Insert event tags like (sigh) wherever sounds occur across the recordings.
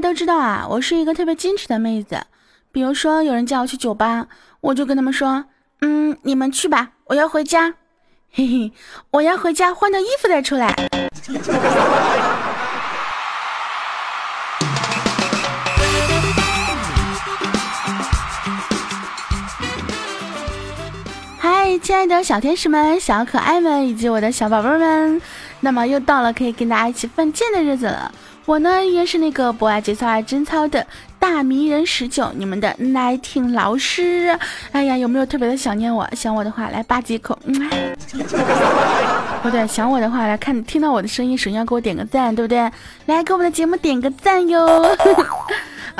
都知道啊，我是一个特别矜持的妹子。比如说，有人叫我去酒吧，我就跟他们说：“嗯，你们去吧，我要回家。(laughs) ”嘿嘿，我要回家换套衣服再出来。(laughs) 嗨，亲爱的小天使们、小可爱们以及我的小宝贝们，那么又到了可以跟大家一起犯贱的日子了。我呢，依然是那个不爱节操爱贞操的大迷人十九，你们的奶听老师。哎呀，有没有特别的想念我？想我的话来吧唧一口。嗯不对，想我的话来看，听到我的声音，首先要给我点个赞，对不对？来给我们的节目点个赞哟。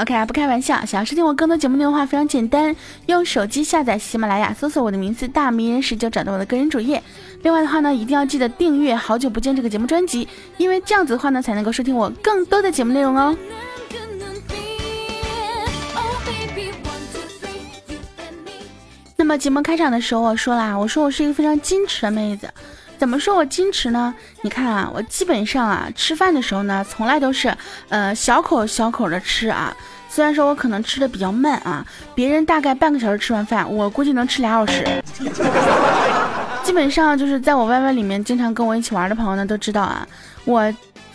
OK 啊，不开玩笑，想要收听我更多节目内容的话，非常简单，用手机下载喜马拉雅，搜索我的名字大迷人十九，找到我的个人主页。另外的话呢，一定要记得订阅《好久不见》这个节目专辑，因为这样子的话呢，才能够收听我更多的节目内容哦。那么节目开场的时候我说啦，我说我是一个非常矜持的妹子，怎么说我矜持呢？你看啊，我基本上啊，吃饭的时候呢，从来都是呃小口小口的吃啊。虽然说我可能吃的比较慢啊，别人大概半个小时吃完饭，我估计能吃俩小时。(laughs) 基本上就是在我 YY 里面经常跟我一起玩的朋友呢都知道啊，我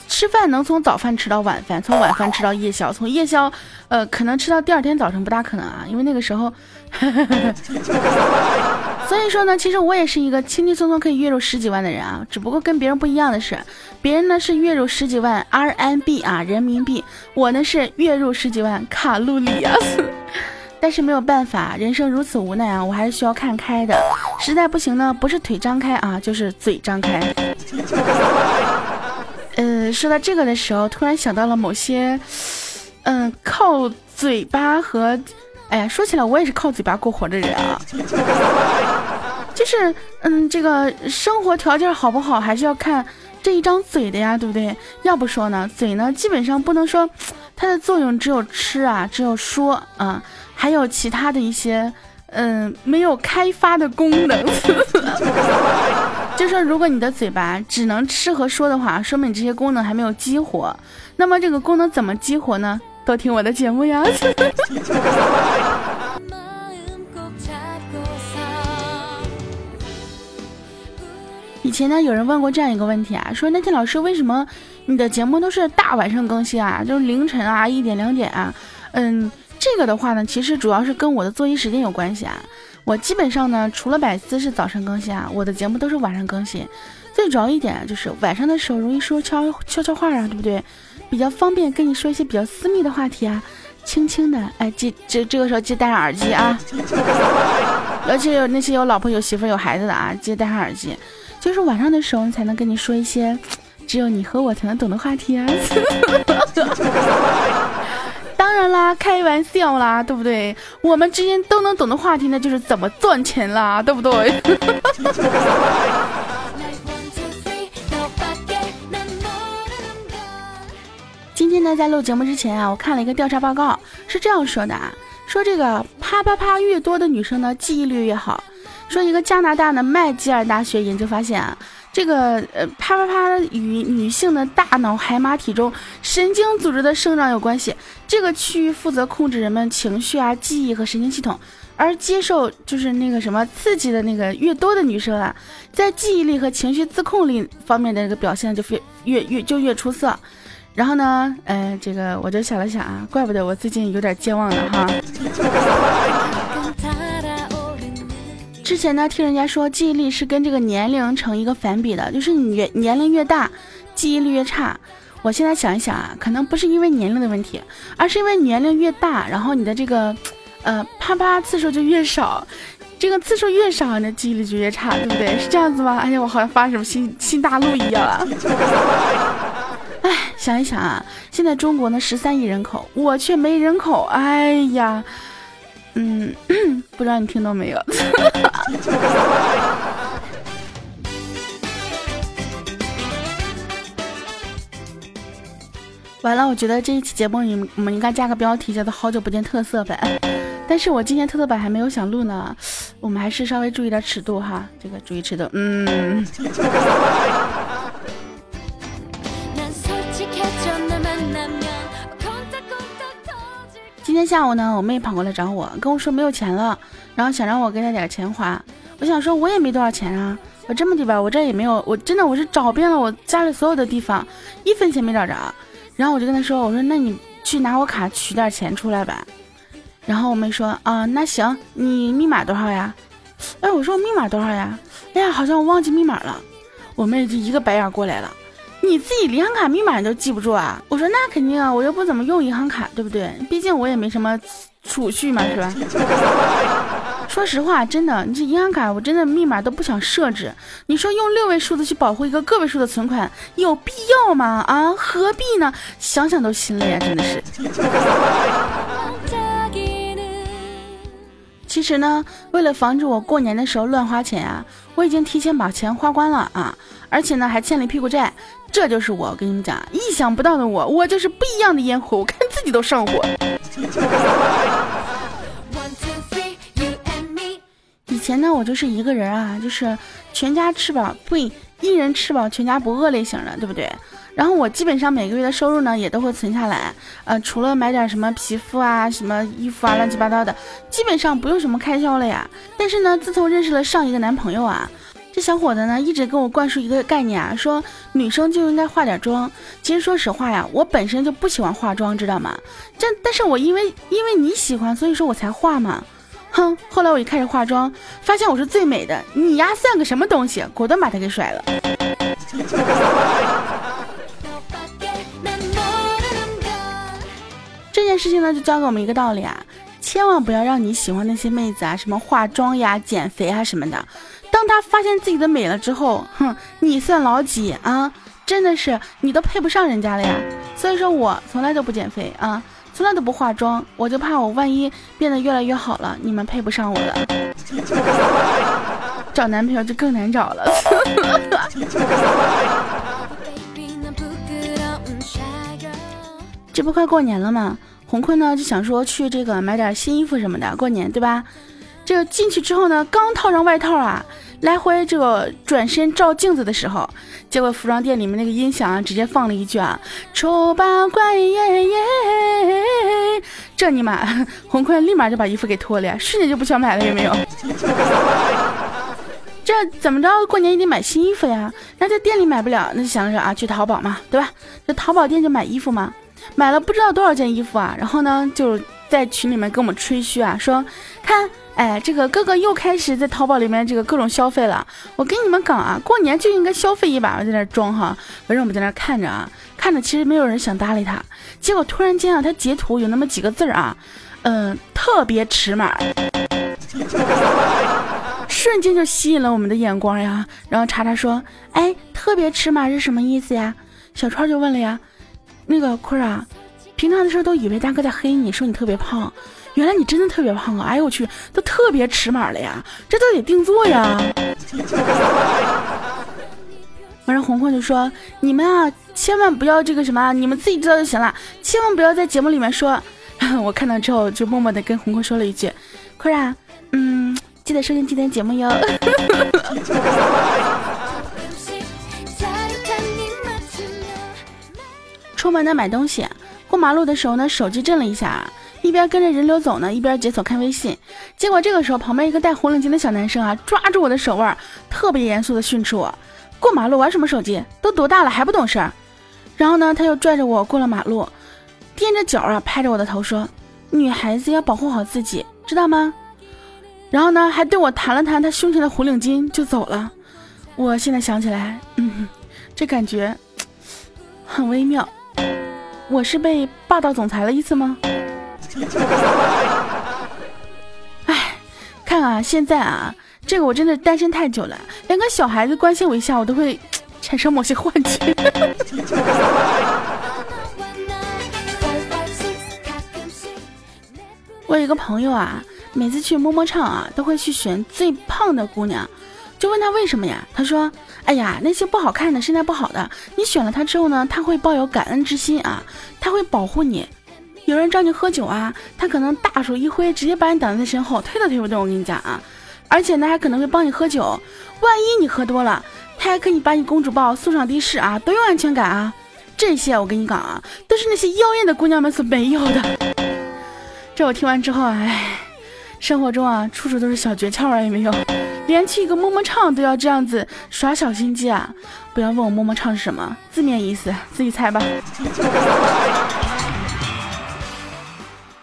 吃饭能从早饭吃到晚饭，从晚饭吃到夜宵，从夜宵呃可能吃到第二天早晨不大可能啊，因为那个时候。(laughs) 所以说呢，其实我也是一个轻轻松松可以月入十几万的人啊，只不过跟别人不一样的是，别人呢是月入十几万 RMB 啊人民币，我呢是月入十几万卡路里啊。(laughs) 但是没有办法，人生如此无奈啊，我还是需要看开的。实在不行呢，不是腿张开啊，就是嘴张开。嗯，(laughs) 说到这个的时候，突然想到了某些，嗯，靠嘴巴和。哎呀，说起来我也是靠嘴巴过活的人啊，就是，嗯，这个生活条件好不好，还是要看这一张嘴的呀，对不对？要不说呢，嘴呢，基本上不能说它的作用只有吃啊，只有说啊，还有其他的一些，嗯，没有开发的功能。(laughs) 就说如果你的嘴巴只能吃和说的话，说明你这些功能还没有激活。那么这个功能怎么激活呢？多听我的节目呀！(laughs) 前呢，有人问过这样一个问题啊，说那天老师为什么你的节目都是大晚上更新啊？就是凌晨啊，一点两点啊？嗯，这个的话呢，其实主要是跟我的作息时间有关系啊。我基本上呢，除了百思是早晨更新啊，我的节目都是晚上更新。最主要一点就是晚上的时候容易说悄悄悄话啊，对不对？比较方便跟你说一些比较私密的话题啊，轻轻的，哎，记这这个时候记得戴上耳机啊，(laughs) 而且有那些有老婆有媳妇有孩子的啊，记得戴上耳机，就是晚上的时候才能跟你说一些 (tsk) 只有你和我才能懂的话题啊。(laughs) 当然啦，开玩笑啦，对不对？我们之间都能懂的话题，那就是怎么赚钱啦，对不对？(laughs) 今天呢，在录节目之前啊，我看了一个调查报告，是这样说的啊，说这个啪啪啪越多的女生呢，记忆力越好。说一个加拿大的麦吉尔大学研究发现啊，这个呃啪啪啪与女性的大脑海马体中神经组织的生长有关系，这个区域负责控制人们情绪啊、记忆和神经系统，而接受就是那个什么刺激的那个越多的女生啊，在记忆力和情绪自控力方面的这个表现就越越越就越出色。然后呢，呃，这个我就想了想啊，怪不得我最近有点健忘了哈。之前呢，听人家说记忆力是跟这个年龄成一个反比的，就是你越年龄越大，记忆力越差。我现在想一想啊，可能不是因为年龄的问题，而是因为年龄越大，然后你的这个，呃，啪啪次数就越少，这个次数越少，你的记忆力就越差，对不对？是这样子吗？哎呀，我好像发什么新新大陆一样啊。哎，想一想啊，现在中国呢十三亿人口，我却没人口。哎呀，嗯，不知道你听到没有？(laughs) 完了，我觉得这一期节目你我们应该加个标题，叫做“好久不见特色版”。但是我今天特色版还没有想录呢，我们还是稍微注意点尺度哈，这个注意尺度，嗯。今天下午呢，我妹跑过来找我，跟我说没有钱了，然后想让我给她点钱花。我想说，我也没多少钱啊，我这么的吧，我这也没有，我真的我是找遍了我家里所有的地方，一分钱没找着。然后我就跟她说，我说那你去拿我卡取点钱出来吧。然后我妹说啊，那行，你密码多少呀？哎，我说我密码多少呀？哎呀，好像我忘记密码了。我妹就一个白眼过来了。你自己银行卡密码你都记不住啊？我说那肯定啊，我又不怎么用银行卡，对不对？毕竟我也没什么储蓄嘛，(laughs) 是吧？说实话，真的，你这银行卡我真的密码都不想设置。你说用六位数字去保护一个个位数的存款，有必要吗？啊，何必呢？想想都心累啊，真的是。其实呢，为了防止我过年的时候乱花钱啊，我已经提前把钱花光了啊，而且呢还欠了一屁股债。这就是我，我跟你们讲，意想不到的我，我就是不一样的烟火，我看自己都上火。(laughs) 以前呢，我就是一个人啊，就是全家吃饱，不，一人吃饱全家不饿类型的，对不对？然后我基本上每个月的收入呢，也都会存下来，呃，除了买点什么皮肤啊、什么衣服啊，乱七八糟的，基本上不用什么开销了呀。但是呢，自从认识了上一个男朋友啊。这小伙子呢，一直跟我灌输一个概念啊，说女生就应该化点妆。其实说实话呀，我本身就不喜欢化妆，知道吗？这，但是我因为因为你喜欢，所以说我才化嘛。哼，后来我一开始化妆，发现我是最美的，你丫算个什么东西？果断把他给甩了。(laughs) 这件事情呢，就教给我们一个道理啊，千万不要让你喜欢那些妹子啊，什么化妆呀、减肥啊什么的。当他发现自己的美了之后，哼，你算老几啊？真的是你都配不上人家了呀！所以说我从来都不减肥啊，从来都不化妆，我就怕我万一变得越来越好了，你们配不上我了，(laughs) 找男朋友就更难找了。(laughs) 这不快过年了吗？红坤呢就想说去这个买点新衣服什么的，过年对吧？这个进去之后呢，刚套上外套啊。来回这个转身照镜子的时候，结果服装店里面那个音响啊，直接放了一句啊：“丑八怪耶耶。”这尼玛，(laughs) 红坤立马就把衣服给脱了，瞬间就不想买了，有没有？(laughs) 这怎么着？过年也得买新衣服呀。那在店里买不了，那就想着啊，去淘宝嘛，对吧？这淘宝店就买衣服嘛，买了不知道多少件衣服啊。然后呢，就在群里面跟我们吹嘘啊，说看。哎，这个哥哥又开始在淘宝里面这个各种消费了。我跟你们讲啊，过年就应该消费一把。我在那装哈，反正我们在那看着啊，看着其实没有人想搭理他。结果突然间啊，他截图有那么几个字儿啊，嗯，特别尺码，瞬间就吸引了我们的眼光呀。然后查查说，哎，特别尺码是什么意思呀？小川就问了呀，那个坤儿啊，平常的时候都以为大哥在黑你，说你特别胖。原来你真的特别胖啊！哎呦我去，都特别尺码了呀，这都得定做呀。完了，红红就说：“你们啊，千万不要这个什么，你们自己知道就行了，千万不要在节目里面说。(laughs) ”我看到之后就默默的跟红红说了一句：“坤然，嗯，记得收听今天节目哟。”出门呢买东西，过马路的时候呢，手机震了一下。一边跟着人流走呢，一边解锁看微信。结果这个时候，旁边一个戴红领巾的小男生啊，抓住我的手腕，特别严肃的训斥我：“过马路玩什么手机？都多大了还不懂事儿？”然后呢，他又拽着我过了马路，踮着脚啊，拍着我的头说：“女孩子要保护好自己，知道吗？”然后呢，还对我弹了弹他胸前的红领巾就走了。我现在想起来，嗯，这感觉很微妙。我是被霸道总裁了一次吗？(laughs) 哎，看啊，现在啊，这个我真的单身太久了，连个小孩子关心我一下，我都会产生某些幻觉。(laughs) 我有一个朋友啊，每次去摸摸唱啊，都会去选最胖的姑娘，就问他为什么呀？他说：“哎呀，那些不好看的、身材不好的，你选了她之后呢，他会抱有感恩之心啊，他会保护你。”有人找你喝酒啊，他可能大手一挥，直接把你挡在身后，推都推不动。我跟你讲啊，而且呢，还可能会帮你喝酒。万一你喝多了，他还可以把你公主抱送上的士啊，多有安全感啊！这些我跟你讲啊，都是那些妖艳的姑娘们所没有的。这我听完之后，哎，生活中啊，处处都是小诀窍啊，有没有？连去一个么么唱都要这样子耍小心机啊！不要问我么么唱是什么，字面意思自己猜吧。(laughs)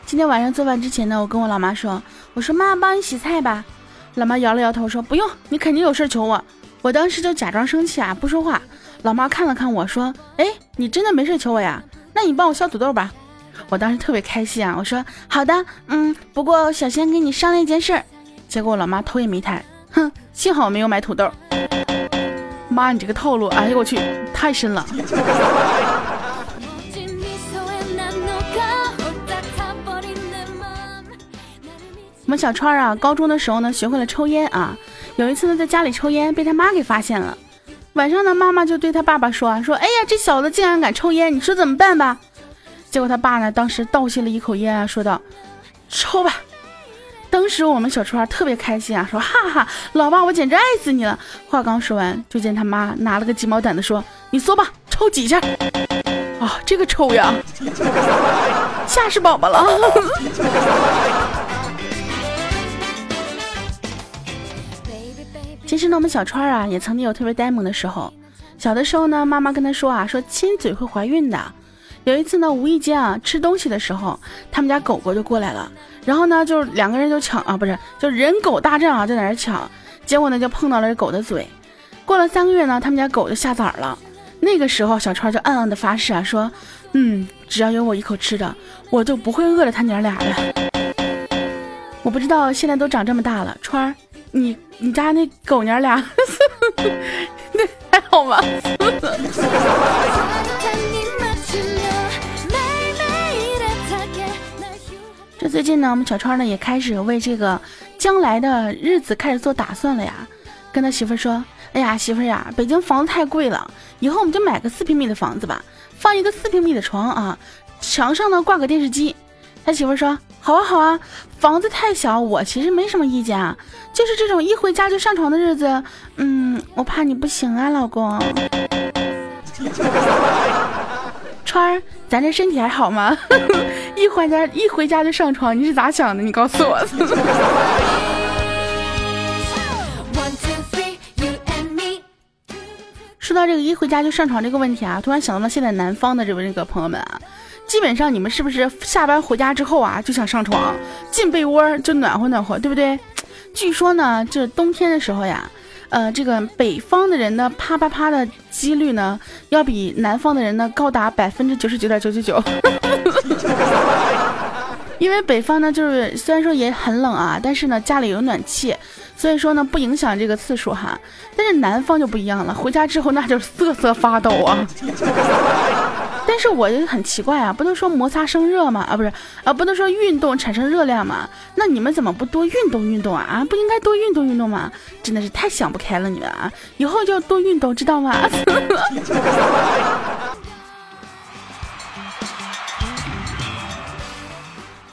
今天晚上做饭之前呢，我跟我老妈说：“我说妈，帮你洗菜吧。”老妈摇了摇头说：“不用，你肯定有事求我。”我当时就假装生气啊，不说话。老妈看了看我说：“哎，你真的没事求我呀？那你帮我削土豆吧。”我当时特别开心啊，我说：“好的，嗯，不过小仙跟你商量一件事儿。”结果我老妈头也没抬，哼，幸好没有买土豆。妈，你这个套路，哎呦我去，太深了。(laughs) 我们小川啊，高中的时候呢，学会了抽烟啊。有一次呢，在家里抽烟，被他妈给发现了。晚上呢，妈妈就对他爸爸说啊，说，哎呀，这小子竟然敢抽烟，你说怎么办吧？结果他爸呢，当时倒吸了一口烟啊，说道，抽吧。当时我们小川特别开心啊，说，哈哈，老爸，我简直爱死你了。话刚说完，就见他妈拿了个鸡毛掸子说，你说吧，抽几下？啊，这个抽呀，(laughs) 吓死宝宝了。(laughs) 其实呢，我们小川啊，也曾经有特别呆萌的时候。小的时候呢，妈妈跟他说啊，说亲嘴会怀孕的。有一次呢，无意间啊吃东西的时候，他们家狗狗就过来了，然后呢，就两个人就抢啊，不是，就人狗大战啊，在那抢。结果呢，就碰到了狗的嘴。过了三个月呢，他们家狗就下崽了。那个时候，小川就暗暗的发誓啊，说，嗯，只要有我一口吃的，我就不会饿着他娘俩的。我不知道现在都长这么大了，川儿。你你家那狗娘俩，(laughs) 那还好吗？最近呢，我们小川呢也开始为这个将来的日子开始做打算了呀。跟他媳妇说：“哎呀，媳妇呀，北京房子太贵了，以后我们就买个四平米的房子吧，放一个四平米的床啊，墙上呢挂个电视机。”他媳妇说：“好啊，好啊，房子太小，我其实没什么意见啊，就是这种一回家就上床的日子，嗯，我怕你不行啊，老公。川儿，(laughs) 咱这身体还好吗？(laughs) 一回家一回家就上床，你是咋想的？你告诉我。(laughs) 说到这个一回家就上床这个问题啊，突然想到了现在南方的这位这个朋友们啊。基本上你们是不是下班回家之后啊就想上床，进被窝就暖和暖和，对不对？据说呢，这冬天的时候呀，呃，这个北方的人呢啪啪啪的几率呢，要比南方的人呢高达百分之九十九点九九九。(laughs) 因为北方呢，就是虽然说也很冷啊，但是呢家里有暖气，所以说呢不影响这个次数哈。但是南方就不一样了，回家之后那就瑟瑟发抖啊。但是我就很奇怪啊，不能说摩擦生热吗？啊，不是啊，不能说运动产生热量吗？那你们怎么不多运动运动啊？啊，不应该多运动运动吗？真的是太想不开了，你们啊，以后就多运动，知道吗？(laughs)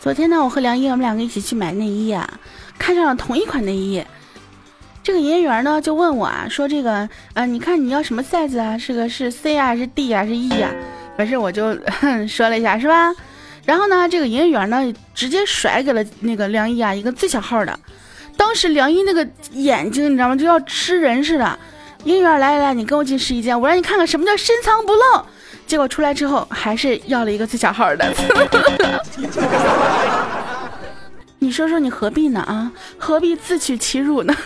昨天呢，我和梁一我们两个一起去买内衣啊，看上了同一款内衣，这个营业员呢就问我啊，说这个，呃，你看你要什么 size 啊？是个是 C 啊，是 D 啊，是 E 啊？没事，我就 (laughs) 说了一下，是吧？然后呢，这个营业员呢，直接甩给了那个梁一啊一个最小号的。当时梁一那个眼睛，你知道吗？就要吃人似的。营业员，来来来，你跟我进试衣间，我让你看看什么叫深藏不露。结果出来之后，还是要了一个最小号的。(laughs) 你说说，你何必呢？啊，何必自取其辱呢？(laughs)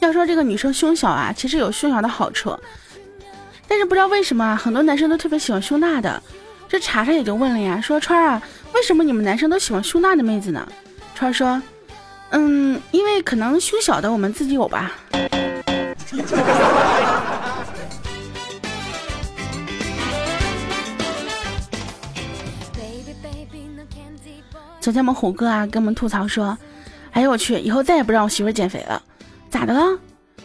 要说这个女生胸小啊，其实有胸小的好处，但是不知道为什么啊很多男生都特别喜欢胸大的。这查查也就问了呀，说川啊，为什么你们男生都喜欢胸大的妹子呢？川说，嗯，因为可能胸小的我们自己有吧。昨天我们虎哥啊跟我们吐槽说，哎呦我去，以后再也不让我媳妇减肥了。咋的了？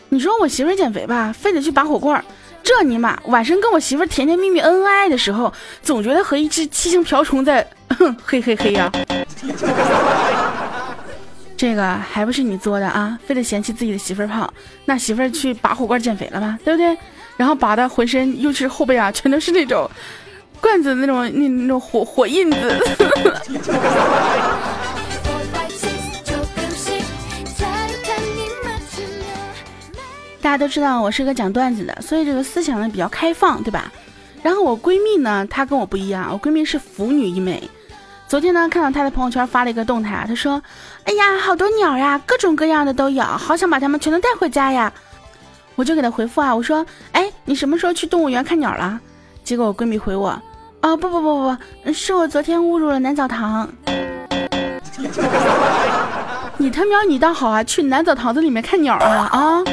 你说我媳妇减肥吧，非得去拔火罐儿。这尼玛，晚上跟我媳妇甜甜蜜蜜、恩恩爱爱的时候，总觉得和一只七星瓢虫在，(laughs) 嘿嘿嘿呀。(laughs) 这个还不是你作的啊？非得嫌弃自己的媳妇儿胖，那媳妇儿去拔火罐减肥了吗？对不对？然后拔的浑身，尤其是后背啊，全都是那种罐子那种那那种火火印子。(laughs) 大家都知道我是个讲段子的，所以这个思想呢比较开放，对吧？然后我闺蜜呢，她跟我不一样，我闺蜜是腐女一枚。昨天呢，看到她的朋友圈发了一个动态，她说：“哎呀，好多鸟呀，各种各样的都有，好想把它们全都带回家呀。”我就给她回复啊，我说：“哎，你什么时候去动物园看鸟了？”结果我闺蜜回我：“啊，不不不不不，是我昨天误入了南澡堂。” (laughs) 你他喵，你倒好啊，去南澡堂子里面看鸟啊啊！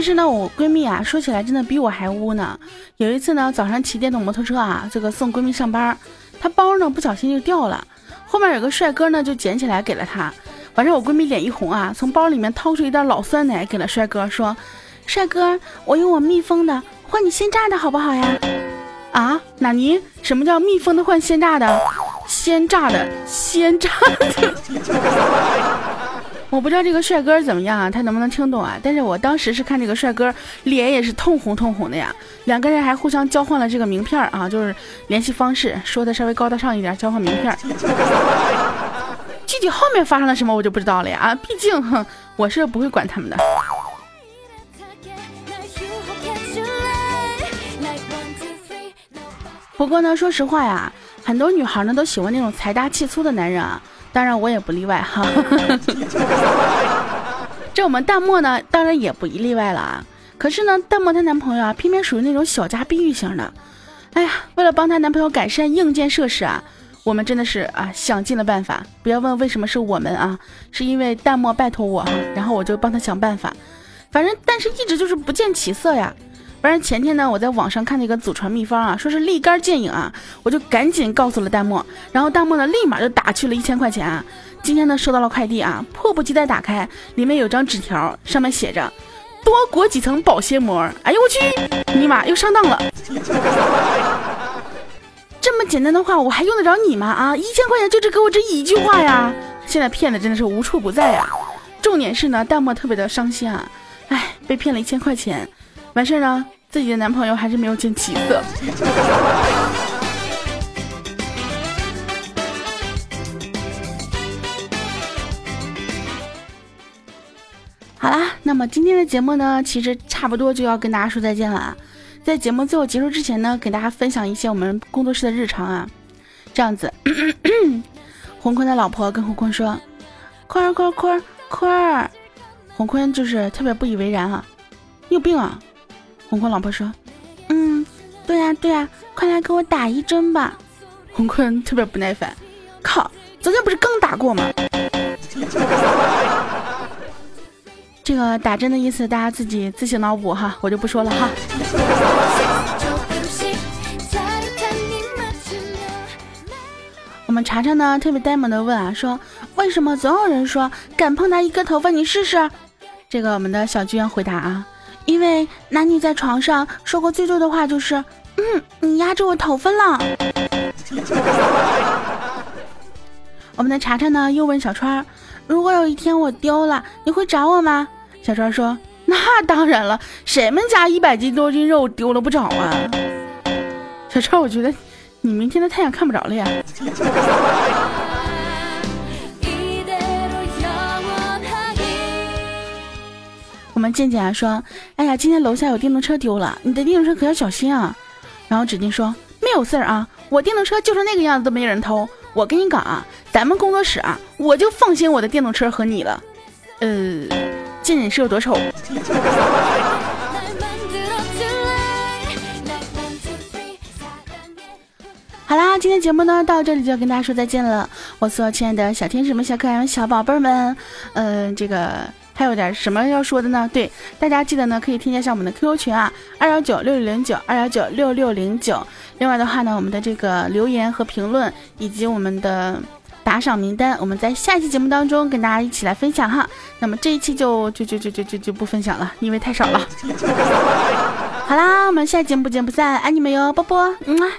其实呢，我闺蜜啊，说起来真的比我还污呢。有一次呢，早上骑电动摩托车啊，这个送闺蜜上班，她包呢不小心就掉了，后面有个帅哥呢就捡起来给了她。反正我闺蜜脸一红啊，从包里面掏出一袋老酸奶给了帅哥，说：“帅哥，我用我密封的换你鲜榨的好不好呀？”啊，纳尼？什么叫密封的换鲜榨的？鲜榨的，鲜榨的。(laughs) 我不知道这个帅哥怎么样啊，他能不能听懂啊？但是我当时是看这个帅哥脸也是通红通红的呀，两个人还互相交换了这个名片啊，就是联系方式，说的稍微高大上一点，交换名片。具体后面发生了什么我就不知道了呀啊，毕竟哼，我是不会管他们的。不过呢，说实话呀，很多女孩呢都喜欢那种财大气粗的男人啊。当然我也不例外哈，(laughs) 这我们淡漠呢，当然也不例外了啊。可是呢，淡漠她男朋友啊，偏偏属于那种小家碧玉型的。哎呀，为了帮她男朋友改善硬件设施啊，我们真的是啊想尽了办法。不要问为什么是我们啊，是因为淡漠拜托我哈，然后我就帮他想办法。反正但是一直就是不见起色呀。反正前天呢，我在网上看那个祖传秘方啊，说是立竿见影啊，我就赶紧告诉了弹幕，然后弹幕呢立马就打去了一千块钱啊。今天呢收到了快递啊，迫不及待打开，里面有张纸条，上面写着多裹几层保鲜膜。哎呦我去，尼玛又上当了！这么简单的话我还用得着你吗？啊，一千块钱就只给我这一句话呀！现在骗子真的是无处不在呀。重点是呢，弹幕特别的伤心啊，哎，被骗了一千块钱。完事儿呢，自己的男朋友还是没有见起色。好啦，那么今天的节目呢，其实差不多就要跟大家说再见了啊。在节目最后结束之前呢，给大家分享一些我们工作室的日常啊。这样子，(coughs) 洪坤的老婆跟洪坤说：“坤儿，坤儿，坤儿，坤儿。”洪坤就是特别不以为然啊，你有病啊！红坤老婆说：“嗯，对呀对呀，快来给我打一针吧。(laughs) ”红坤特别不耐烦：“靠，昨天不是刚打过吗？” (laughs) 这个打针的意思大家自己自行脑补哈，我就不说了哈。(laughs) 我们查查呢特别呆萌的问啊，说为什么总有人说敢碰他一根头发你试试？这个我们的小居员回答啊。因为男女在床上说过最多的话就是，嗯，你压着我头发了。(laughs) 我们的查查呢又问小川，如果有一天我丢了，你会找我吗？小川说，那当然了，谁们家一百斤多斤肉丢了不找啊？小川，我觉得你明天的太阳看不着了呀。我们健健啊说：“哎呀，今天楼下有电动车丢了，你的电动车可要小心啊。”然后指定说：“没有事儿啊，我电动车就是那个样子都没人偷。我跟你讲啊，咱们工作室啊，我就放心我的电动车和你了。”呃，健健是有多丑？(laughs) 好啦，今天节目呢到这里就要跟大家说再见了。我所有亲爱的小天使们、小可爱们、小宝贝们，嗯，这个。还有点什么要说的呢？对，大家记得呢，可以添加一下我们的 QQ 群啊，二幺九六六零九二幺九六六零九。另外的话呢，我们的这个留言和评论以及我们的打赏名单，我们在下一期节目当中跟大家一起来分享哈。那么这一期就就就就就就就不分享了，因为太少了。(laughs) 好啦，我们下期节目不见不散，爱你们哟，波波，嗯啊。